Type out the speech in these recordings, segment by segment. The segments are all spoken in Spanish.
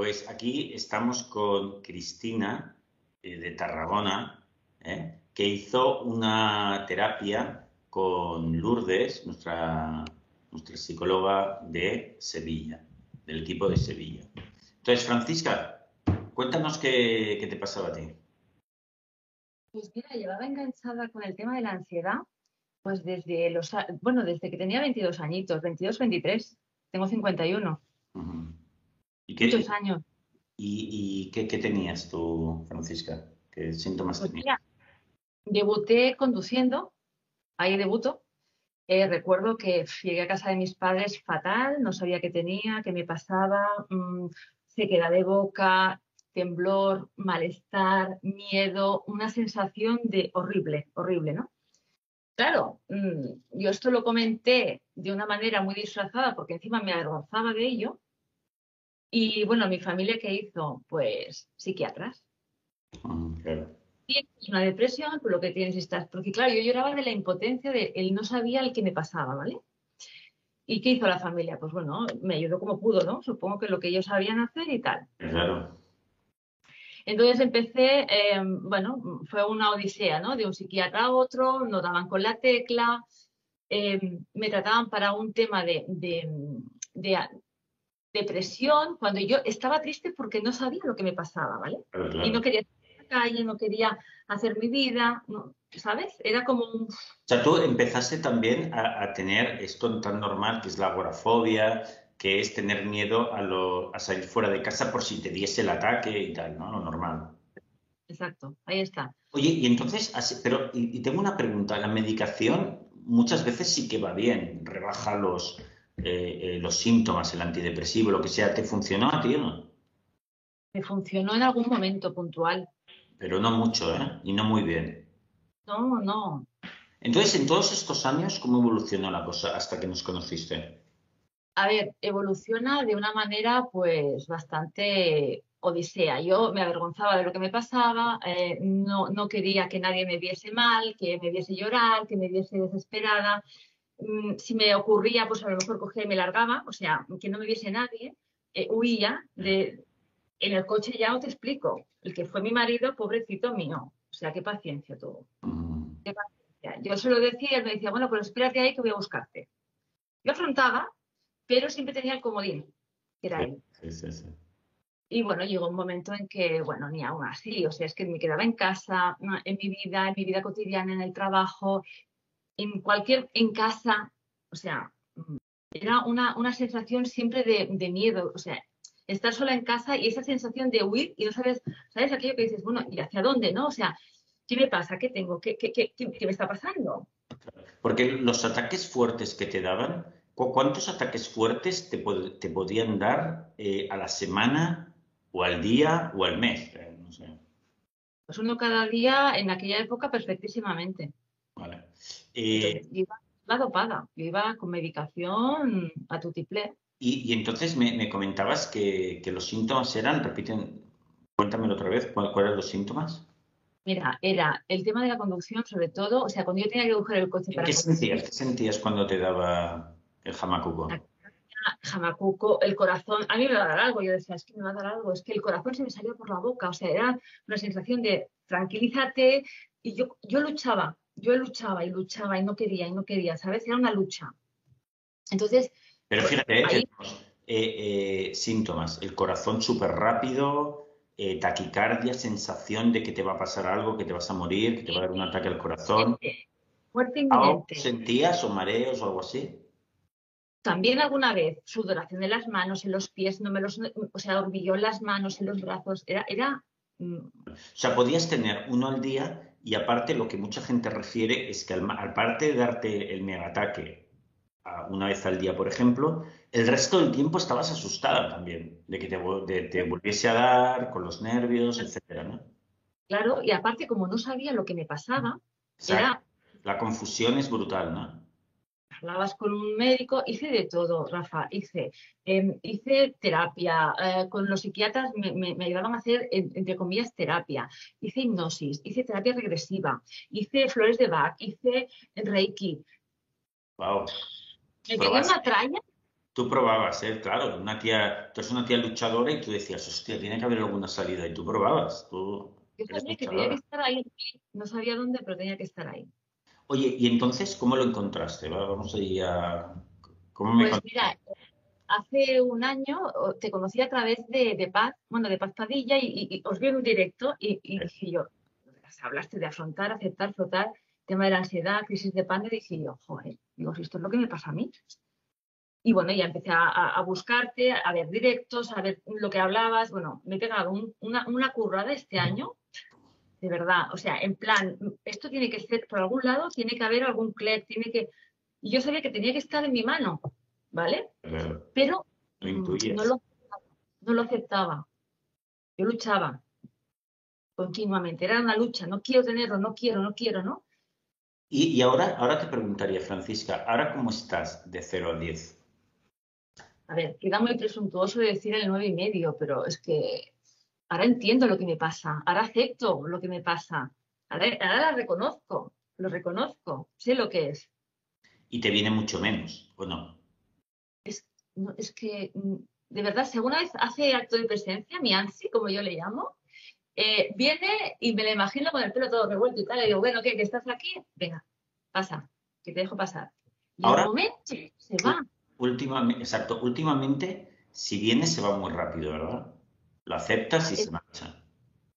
Pues aquí estamos con Cristina eh, de Tarragona, ¿eh? que hizo una terapia con Lourdes, nuestra, nuestra psicóloga de Sevilla, del equipo de Sevilla. Entonces, Francisca, cuéntanos qué, qué te pasaba a ti. Pues mira, llevaba enganchada con el tema de la ansiedad, pues desde los, bueno, desde que tenía 22 añitos, 22, 23, tengo 51. ¿Y qué, Muchos años. ¿Y, qué, tenías tú, Francisca? ¿Qué síntomas pues tenías? Mira, debuté conduciendo, ahí debuto. Eh, recuerdo que llegué a casa de mis padres fatal, no sabía qué tenía, qué me pasaba, mmm, sequedad de boca, temblor, malestar, miedo, una sensación de horrible, horrible, ¿no? Claro, mm, yo esto lo comenté de una manera muy disfrazada porque encima me avergonzaba de ello. Y bueno, mi familia, ¿qué hizo? Pues psiquiatras. Mm, es una depresión, por lo que tienes estás. Porque claro, yo lloraba de la impotencia de él no sabía el que me pasaba, ¿vale? ¿Y qué hizo la familia? Pues bueno, me ayudó como pudo, ¿no? Supongo que lo que ellos sabían hacer y tal. Claro. Entonces empecé, em, bueno, fue una odisea, ¿no? De un psiquiatra a otro, no daban con la tecla, em, me trataban para un tema de, depresión, cuando yo estaba triste porque no sabía lo que me pasaba, ¿vale? Y no quería salir a la calle, no quería hacer mi vida, ¿sabes? Era como un... O sea, tú empezaste también a, a tener esto tan normal que es la agorafobia, que es tener miedo a, salir fuera de casa por si te diese el ataque y tal, ¿no? Lo normal. Exacto, ahí está. Oye, y entonces, pero, y, tengo una pregunta, la medicación muchas veces sí que va bien, rebaja los, eh, eh, los síntomas, el antidepresivo, lo que sea, ¿te funcionó a ti o no? Me funcionó en algún momento puntual. Pero no mucho, ¿eh? Y no muy bien. No, no. Entonces, en todos estos años, ¿cómo evolucionó la cosa hasta que nos conociste? a ver, evoluciona de una manera pues bastante odisea. Yo me avergonzaba de lo que me pasaba, eh, no, no, quería que nadie me viese mal, que me viese llorar, que me viese desesperada. Mm, si me ocurría, pues a lo mejor cogía y me largaba, o sea, que no me viese nadie, eh, huía. De, en el coche ya os te explico, el que fue mi marido, pobrecito mío. O sea, qué paciencia tuvo. Mm. Qué paciencia. Yo se lo decía, él me decía, bueno, pues espérate ahí que voy a buscarte. Yo afrontaba, pero siempre tenía el comodín, que era él. Sí, sí, sí. Y bueno, llegó un momento en que, bueno, ni aún así, o sea, es que me quedaba en casa, en mi vida, en mi vida cotidiana, en el trabajo, en cualquier, en casa, o sea, era una, una sensación siempre de, de, miedo, o sea, estar sola en casa y esa sensación de huir y no sabes, ¿sabes? Aquello que dices, bueno, ¿y hacia dónde, no? O sea, ¿qué me pasa? ¿Qué tengo? ¿Qué, qué, qué, qué me está pasando? Porque los ataques fuertes que te daban, ¿Cuántos ataques fuertes te, podían dar eh, a la semana o al día o al mes? Eh, pues uno cada día en aquella época perfectísimamente. Eh, iba, dopada, iba con medicación a tu tiple. Y, entonces me, comentabas que, los síntomas eran, repiten, cuéntamelo otra vez, ¿cuáles eran los síntomas? Mira, era el tema de la conducción, sobre todo, o sea, cuando yo tenía que coger el coche para ¿Qué sentías? ¿Qué sentías cuando te daba el jamacuco. Jamacuco, el corazón, a mí me va a dar algo, yo decía, es que me va a dar algo, es que el corazón se me salió por la boca, o sea, era una sensación de tranquilízate, y yo, yo luchaba, yo luchaba y luchaba y no quería y no quería, ¿sabes? Era una lucha. Entonces... Pero pues, fíjate, eh, eh, síntomas, el corazón súper rápido, eh, taquicardia, sensación de que te va a pasar algo, que te vas a morir, que te va a dar un ataque al corazón. Muerte inminente. ¿Sentías o mareos o algo así? También alguna vez sudoración en las manos, en los pies, no me los, o sea, hormigueo en las manos, en los brazos, era, era... Mm. O sea, podías tener uno al día y aparte lo que mucha gente refiere es que al, aparte de darte el megataque una vez al día, por ejemplo, el resto del tiempo estabas asustada también de que te, te volviese a dar con los nervios, etcétera, ¿no? Claro, y aparte como no sabía lo que me pasaba, era... La confusión es brutal, ¿no? Hablabas con un médico, hice de todo, Rafa, hice, em, hice terapia, eh, con los psiquiatras me, ayudaban a hacer, entre comillas, terapia, hice hipnosis, hice terapia regresiva, hice flores de Bach, hice Reiki. Wow. Me quedé una tralla, tú probabas, ¿eh? Claro, una tía, tú eres una tía luchadora y tú decías, hostia, tiene que haber alguna salida y tú probabas. Tú Yo sabía que tenía que estar ahí, no sabía dónde, pero tenía que estar ahí. Oye, ¿y entonces cómo lo encontraste? Vamos ahí a... ¿Cómo me pues mira, hace un año te conocí a través de, Paz, bueno, de Paz Padilla y, os vi en un directo y, dije yo, hablaste de afrontar, aceptar, flotar, tema de la ansiedad, crisis de pánico, y dije yo, joder, digo, si esto es lo que me pasa a mí. Y bueno, ya empecé a, buscarte, a ver directos, a ver lo que hablabas. Bueno, me he pegado una, una currada este año, de verdad. O sea, en plan, esto tiene que ser por algún lado, tiene que haber algún clic, tiene que. Y yo sabía que tenía que estar en mi mano, ¿vale? Pero no, lo, no lo aceptaba. Yo luchaba continuamente. Era una lucha. No quiero tenerlo, no quiero, no quiero, ¿no? Y, y ahora, ahora te preguntaría, Francisca, ¿ahora cómo estás de 0 a 10? a ver, queda muy presuntuoso decir el nueve y medio, pero es que ahora entiendo lo que me pasa, ahora acepto lo que me pasa, ahora, la reconozco, lo reconozco, sé lo que es. Y te viene mucho menos, ¿o no? Es, es que, mm, de verdad, si alguna vez hace acto de presencia, mi ansi, como yo le llamo, eh, viene y me la imagino con el pelo todo revuelto y tal, y digo, bueno, ¿qué? ¿Que estás aquí? Venga, pasa, que te dejo pasar. Y ahora, momento se va. Últimamente, exacto, últimamente, si viene se va muy rápido, ¿verdad? Lo aceptas y se marcha.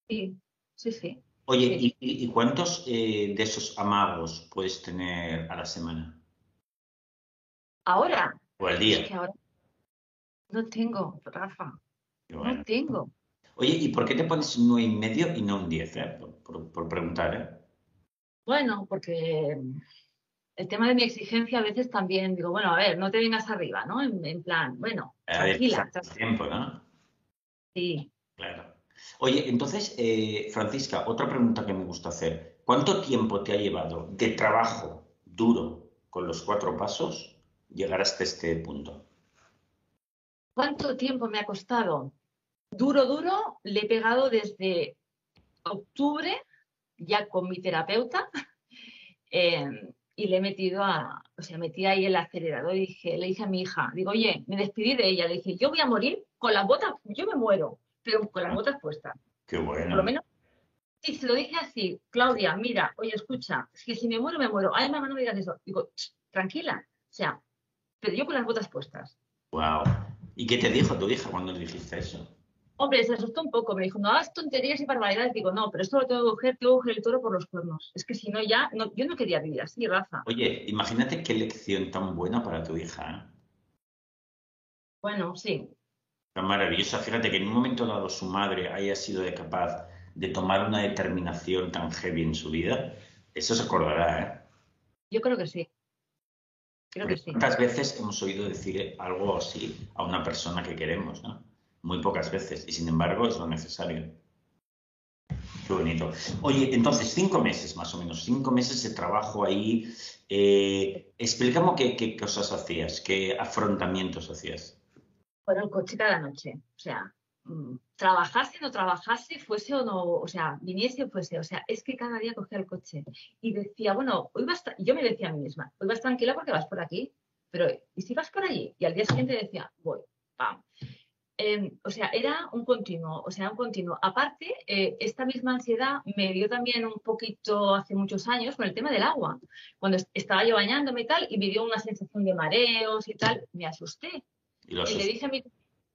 Sí, sí, sí. Oye, ¿y, cuántos eh, de esos amagos puedes tener a la semana? Ahora. O al día. Es que ahora no tengo, Rafa. No tengo. Oye, ¿y por qué te pones un nueve y medio y no un 10? Eh? Por, por, preguntar, ¿eh? Bueno, porque el tema de mi exigencia a veces también digo, bueno, a ver, no te vengas arriba, ¿no? En, plan, bueno, tranquila. tiempo, ¿no? Sí. Claro. Oye, entonces, eh, Francisca, otra pregunta que me gusta hacer. ¿Cuánto tiempo te ha llevado de trabajo duro con los cuatro pasos llegar hasta este punto? ¿Cuánto tiempo me ha costado? Duro, duro, le he pegado desde octubre, ya con mi terapeuta. Eh, y le he metido a, o sea, metí ahí el acelerador y dije, le dije a mi hija, digo, oye, me despedí de ella, le dije, yo voy a morir con las botas, yo me muero, pero con las botas puestas. Qué bueno. Por lo menos, sí, se lo dije así, Claudia, mira, oye, escucha, es que si me muero, me muero. Ay, mamá, no me digas eso. Digo, tranquila, o sea, pero yo con las botas puestas. Wow. ¿Y qué te dijo tu hija cuando le dijiste eso? Hombre, se asustó un poco, me dijo, no hagas tonterías y barbaridades. Digo, no, pero esto lo tengo que coger, tengo que coger el toro por los cuernos. Es que si no, ya, no, yo no quería vivir así, Rafa. Oye, imagínate qué lección tan buena para tu hija. ¿eh? Bueno, sí. Tan maravillosa. Fíjate que en un momento dado su madre haya sido capaz de tomar una determinación tan heavy en su vida. Eso se acordará, ¿eh? Yo creo que sí. Creo que sí. ¿Cuántas veces hemos oído decir algo así a una persona que queremos, no? muy pocas veces y sin embargo es lo necesario. Qué bonito. Oye, entonces, cinco meses más o menos, cinco meses de trabajo ahí. Eh, explícame qué, cosas hacías, qué afrontamientos hacías. Bueno, el coche cada noche. O sea, mm, trabajase, no trabajase, fuese o no, o sea, viniese o fuese. O sea, es que cada día cogía el coche y decía, bueno, hoy vas, yo me decía a mí misma, hoy vas tranquila porque vas por aquí, pero ¿y si vas por allí? Y al día siguiente decía, voy, pam. Em, o sea, era un continuo, o sea, un continuo. Aparte, eh, esta misma ansiedad me dio también un poquito hace muchos años con el tema del agua. Cuando estaba yo bañándome y tal, y me dio una sensación de mareos y tal, me asusté. Y, le dije a mi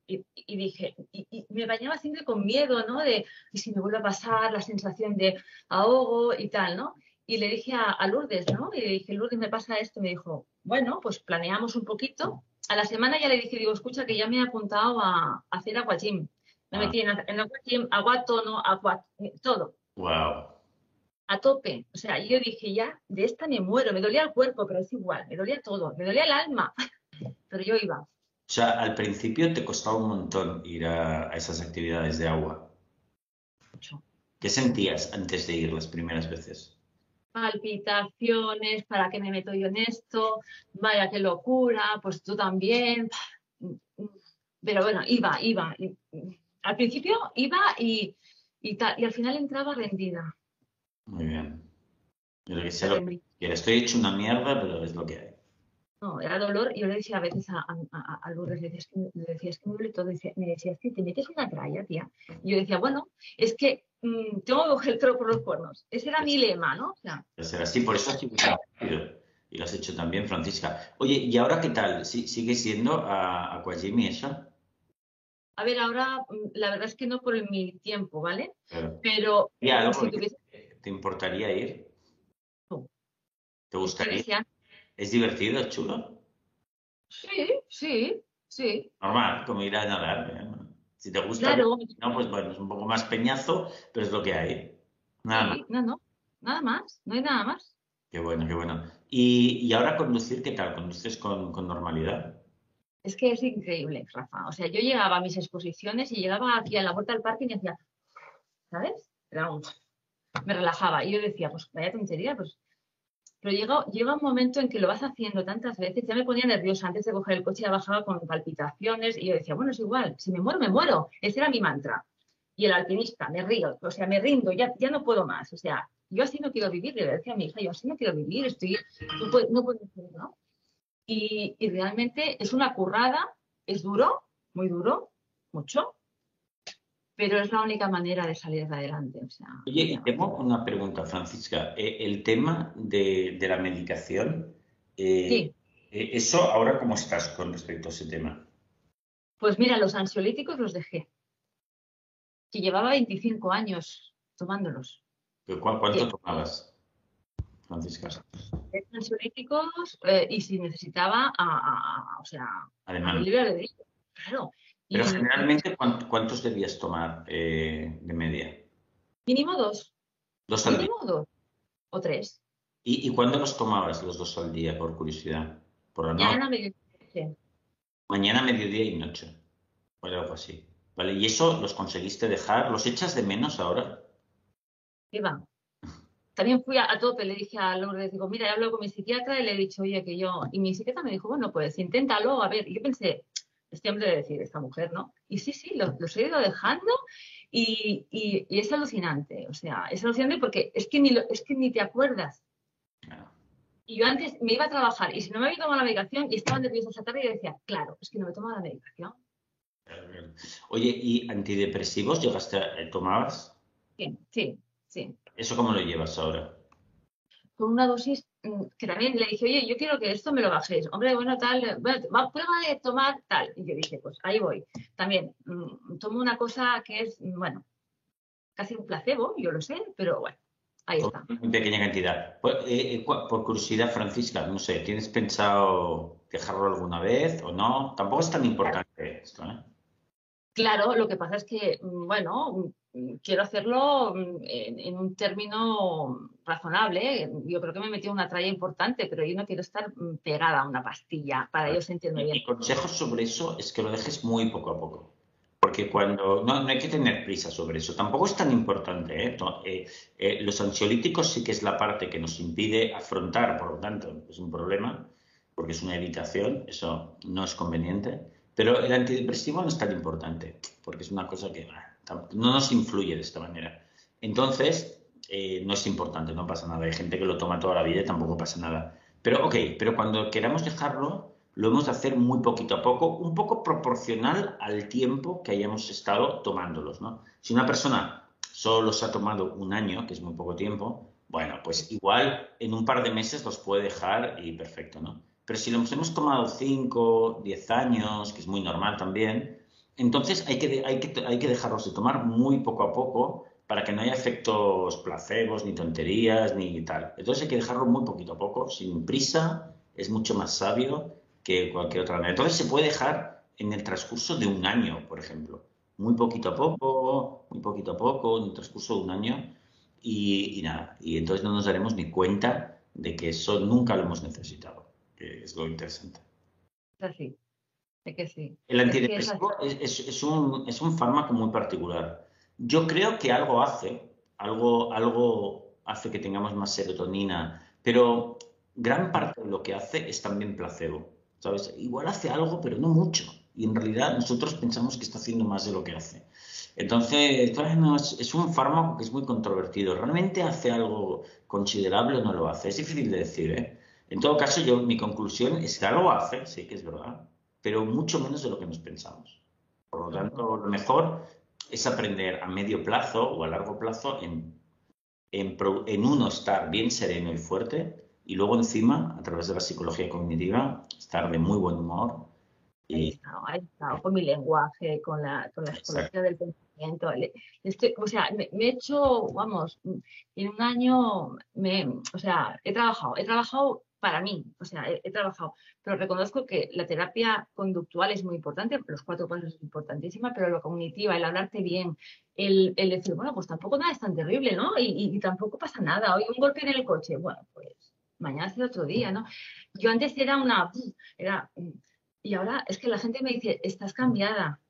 y, dije, y, me bañaba siempre con miedo, ¿no? De, y si me vuelve a pasar la sensación de ahogo y tal, ¿no? Y le dije a, a Lourdes, ¿no? Y le dije, Lourdes, me pasa esto. Y me dijo, bueno, pues planeamos un poquito a la semana ya le dije, digo, escucha, que ya me he apuntado a, hacer agua gym. Me ah. metí en, en agua gym, agua tono, agua, todo. Wow. A tope. O sea, yo dije, ya, de esta me muero. Me dolía el cuerpo, pero es igual. Me dolía todo. Me dolía el alma. pero yo iba. O sea, al principio te costaba un montón ir a, a esas actividades de agua. Mucho. ¿Qué sentías antes de ir las primeras veces? palpitaciones, ¿para qué me meto yo en esto? Vaya, qué locura, pues tú también. Pero bueno, iba, iba. Al principio iba y, y, y al final entraba rendida. Muy bien. Yo lo que sé, estoy hecho una mierda, pero es lo que hay. No, era dolor. Yo le decía a veces a, a, a Lourdes, le decía, le decía, es que me duele todo. me decía, es que te metes una tralla, tía. Y yo decía, bueno, es que mmm, tengo que coger el toro por los cuernos. Ese era mi lema, ¿no? O sea, así, por eso has y lo has hecho también, Francisca. Oye, ¿y ahora qué tal? ¿Sigue siendo a, Aquajimi eso? A ver, ahora mm, la verdad es que no por mi tiempo, ¿vale? Pero ¿Te importaría ir? ¿Te gustaría? ¿Es divertido, es chulo? Sí, sí, sí. Normal, como ir a nadar. ¿eh? Si te gusta, no, pues bueno, es un poco más peñazo, pero es lo que hay. Nada más. No, no, nada más, no hay nada más. Qué bueno, qué bueno. ¿Y, ahora conducir qué tal? ¿Conduces con, normalidad? Es que es increíble, Rafa. O sea, yo llegaba a mis exposiciones y llegaba aquí a la puerta del parque y decía, ¿sabes? me relajaba. Y yo decía, pues vaya tontería, pues. Pero llega, llega un momento en que lo vas haciendo tantas veces, ya me ponía nerviosa antes de coger el coche, ya bajaba con palpitaciones y yo decía, bueno, es igual, si me muero, me muero. Ese era mi mantra. Y el alpinista, me río, o sea, me rindo, ya, ya no puedo más. O sea, yo así no quiero vivir, le decía a mi hija, yo así no quiero vivir, estoy, no puedo, no puedo ¿no? Y, y, realmente es una currada, es duro, muy duro, mucho, pero es la única manera de salir de adelante. O sea, Oye, tengo una pregunta, Francisca. Eh, el tema de, de la medicación, eh, sí. Eh, ¿eso ahora cómo estás con respecto a ese tema? Pues mira, los ansiolíticos los dejé, que llevaba 25 años tomándolos. ¿Cuánto tomabas, Francisca? Ansiolíticos eh, y si necesitaba, a, o sea, Además. libre Claro. Pero generalmente, ¿cuántos debías tomar eh, de media? Mínimo dos. ¿Dos al Mínimo dos. O tres. ¿Y, ¿Y, cuándo los tomabas los dos al día, por curiosidad? ¿Por la Mañana, mediodía. Mañana, mediodía y noche. O algo así. ¿Vale? ¿Y eso los conseguiste dejar? ¿Los echas de menos ahora? Iba. También fui a, tope, le dije a Lourdes, digo, mira, he hablado con mi psiquiatra y le he dicho, oye, que yo, y mi psiquiatra me dijo, bueno, pues inténtalo, a ver, y yo pensé, este hombre de decir, esta mujer, ¿no? Y sí, sí, los, he ido dejando y, es alucinante, o sea, es alucinante porque es que ni, es que ni te acuerdas. Y yo antes me iba a trabajar y si no me había tomado la medicación y estaba nerviosa esa tarde y decía, claro, es que no me he tomado la medicación. Oye, ¿y antidepresivos llegaste a, tomabas? Sí, sí, Sí. ¿Eso cómo lo llevas ahora? Con una dosis que también le dije, oye, yo quiero que esto me lo bajéis. Hombre, bueno, tal, bueno, prueba de tomar tal. Y yo dije, pues ahí voy. También mm, tomo una cosa que es, mm, bueno, casi un placebo, yo lo sé, pero bueno, ahí está. En pequeña cantidad. Pues, eh, eh, por curiosidad, Francisca, no sé, ¿tienes pensado dejarlo alguna vez o no? Tampoco es tan importante esto, ¿eh? Claro, lo que pasa es que, bueno, quiero hacerlo mm, en, un término razonable. Yo creo que me he metido una tralla importante, pero yo no quiero estar mm, pegada a una pastilla para yo sentirme bien. Mi consejo sobre eso es que lo dejes muy poco a poco. Porque cuando. No, no hay que tener prisa sobre eso. Tampoco es tan importante. ¿eh? Eh, eh, los ansiolíticos sí que es la parte que nos impide afrontar, por lo tanto, es un problema, porque es una evitación, eso no es conveniente. Pero el antidepresivo no es tan importante, porque es una cosa que no nos influye de esta manera. Entonces, eh, no es importante, no pasa nada. Hay gente que lo toma toda la vida y tampoco pasa nada. Pero, ok, pero cuando queramos dejarlo, lo hemos de hacer muy poquito a poco, un poco proporcional al tiempo que hayamos estado tomándolos, ¿no? Si una persona solo se ha tomado un año, que es muy poco tiempo, bueno, pues igual en un par de meses los puede dejar y perfecto, ¿no? Pero si los hemos tomado 5, 10 años, que es muy normal también, entonces hay que, hay, que, hay que dejarlos de tomar muy poco a poco para que no haya efectos placebos, ni tonterías, ni tal. Entonces hay que dejarlo muy poquito a poco, sin prisa, es mucho más sabio que cualquier otra manera. Entonces se puede dejar en el transcurso de un año, por ejemplo. Muy poquito a poco, muy poquito a poco, en el transcurso de un año, y, y nada. Y entonces no nos daremos ni cuenta de que eso nunca lo hemos necesitado, que es lo interesante. Así que sí. El antidepresivo es, un, fármaco muy particular. Yo creo que algo hace, algo, algo hace que tengamos más serotonina, pero gran parte de lo que hace es también placebo. ¿Sabes? Igual hace algo, pero no mucho. Y en realidad nosotros pensamos que está haciendo más de lo que hace. Entonces, es, un fármaco que es muy controvertido. ¿Realmente hace algo considerable o no lo hace? Es difícil de decir, ¿eh? En todo caso, yo, mi conclusión es que algo hace, sí que es verdad, pero mucho menos de lo que nos pensamos. Por lo tanto, lo mejor es aprender a medio plazo o a largo plazo en, en, uno estar bien sereno y fuerte y luego encima, a través de la psicología cognitiva, estar de muy buen humor. Y... Ahí está, con mi lenguaje, con la, con la psicología del pensamiento. o sea, me, he hecho, vamos, en un año, me, o sea, he trabajado, he trabajado para mí, o sea, he, trabajado, pero reconozco que la terapia conductual es muy importante, los cuatro pasos es importantísima, pero lo cognitiva, el hablarte bien, el, decir, bueno, pues tampoco nada es tan terrible, ¿no? Y, tampoco pasa nada, hoy un golpe en el coche, bueno, pues mañana será otro día, ¿no? Yo antes era una, era, y ahora es que la gente me dice, estás cambiada.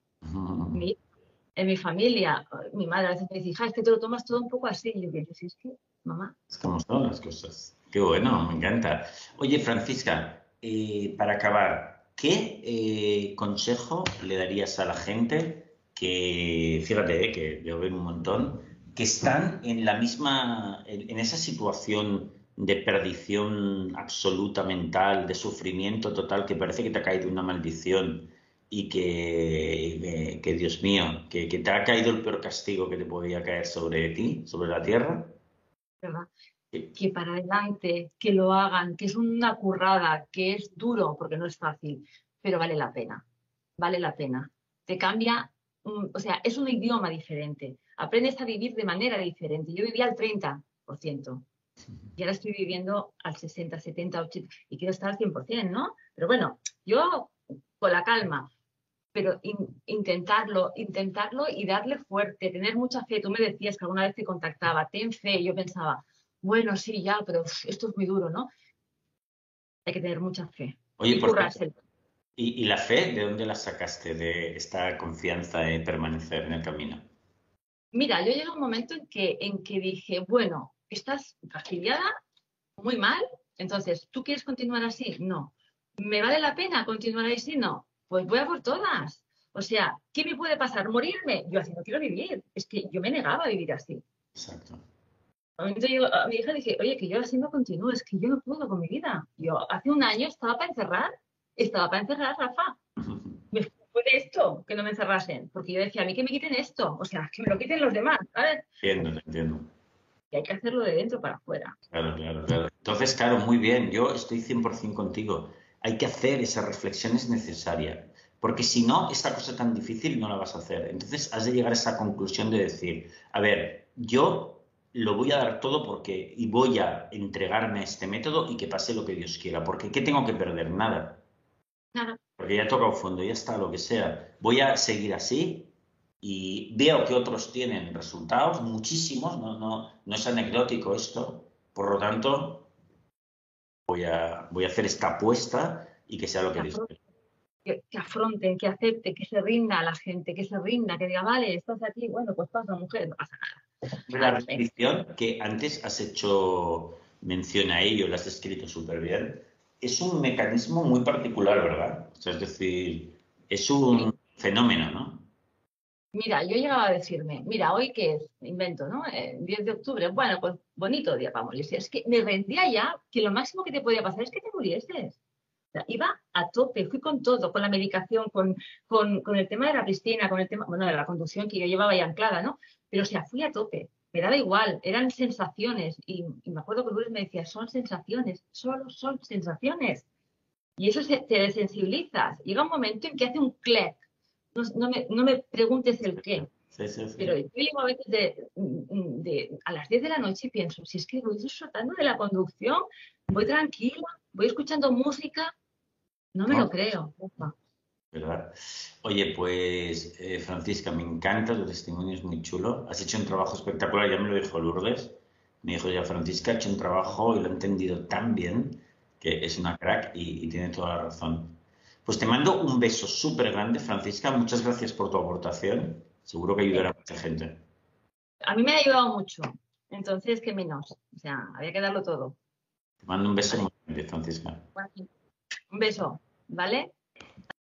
en mi familia, mi madre a veces me dice, hija, es que te lo tomas todo un poco así. Y yo digo, sí, es que, mamá. Es como son las cosas. Qué bueno, me encanta. Oye, Francisca, eh, para acabar, ¿qué eh, consejo le darías a la gente que, fíjate, eh, que yo veo un montón, que están en la misma, en, esa situación de perdición absoluta mental, de sufrimiento total, que parece que te ha caído una maldición y que, que Dios mío, que, te ha caído el peor castigo que te podía caer sobre ti, sobre la tierra? Que para adelante, que lo hagan, que es una currada, que es duro, porque no es fácil, pero vale la pena, vale la pena. Te cambia, o sea, es un idioma diferente, aprendes a vivir de manera diferente. Yo vivía al 30%, y ahora estoy viviendo al 60, 70, 80, y quiero estar al 100%, ¿no? Pero bueno, yo con la calma, pero intentarlo, intentarlo y darle fuerte, tener mucha fe. Tú me decías que alguna vez te contactaba, ten fe, yo pensaba, bueno, sí, ya, pero esto es muy duro, ¿no? Hay que tener mucha fe. Oye, y, por ¿Y, ¿Y, la fe de dónde la sacaste, de esta confianza de permanecer en el camino? Mira, yo llegué a un momento en que, en que dije, bueno, estás fastidiada, muy mal, entonces, ¿tú quieres continuar así? No. ¿Me vale la pena continuar así? No. Pues voy a por todas. O sea, ¿qué me puede pasar? ¿Morirme? Yo así no quiero vivir. Es que yo me negaba a vivir así. Exacto a mi hija dije, oye, que yo así no continúo, es que yo no puedo con mi vida. Yo hace un año estaba para encerrar, estaba para encerrar, Rafa. Me fue de esto que no me encerrasen, porque yo decía, a mí que me quiten esto, o sea, que me lo quiten los demás, ¿sabes? Entiendo, entiendo. Y hay que hacerlo de dentro para afuera. Claro, claro, claro. Entonces, claro, muy bien, yo estoy 100% contigo. Hay que hacer esa reflexión, es necesaria. Porque si no, esta cosa tan difícil no la vas a hacer. Entonces, has de llegar a esa conclusión de decir, a ver, yo lo voy a dar todo porque y voy a entregarme a este método y que pase lo que Dios quiera. Porque ¿qué tengo que perder? Nada. Nada. Porque ya he tocado fondo, ya está, lo que sea. Voy a seguir así y veo que otros tienen resultados, muchísimos, no, no, no es anecdótico esto. Por lo tanto, voy a, voy a hacer esta apuesta y que sea lo que, Dios quiera. Que, que, afronten, que acepte, que se rinda a la gente, que se rinda, que diga, vale, estás aquí, bueno, pues pasa, mujer, no pasa nada la repetición, que antes has hecho mención a ello, lo has descrito súper bien, es un mecanismo muy particular, ¿verdad? es decir, es un fenómeno, ¿no? Mira, yo llegaba a decirme, mira, hoy que es, invento, ¿no? El 10 de octubre, bueno, pues bonito día para morirse. Es que me rendía ya que lo máximo que te podía pasar es que te murieses. Iba a tope, fui con todo, con la medicación, con, con, con, el tema de la piscina, con el tema, bueno, de la conducción que yo llevaba ya anclada, ¿no? Pero o sea, fui a tope, me daba igual, eran sensaciones. Y, me acuerdo que Luis me decía, son sensaciones, solo son sensaciones. Y eso te desensibilizas. Llega un momento en que hace un clic. No, me, preguntes el qué. Pero yo llego a veces de, a las 10 de la noche y pienso, si es que voy disfrutando de la conducción, voy tranquila, voy escuchando música, no me lo creo. ¿verdad? Oye, pues eh, Francisca, me encanta tu testimonio, es muy chulo. Has hecho un trabajo espectacular, ya me lo dijo Lourdes. Me dijo ya, Francisca ha hecho un trabajo y lo ha entendido tan bien que es una crack y, tiene toda la razón. Pues te mando un beso súper grande, Francisca. Muchas gracias por tu aportación. Seguro que ayudará a mucha gente. A mí me ha ayudado mucho. Entonces, ¿qué menos? O sea, había que darlo todo. Te mando un beso muy grande, Francisca. Un beso, ¿vale?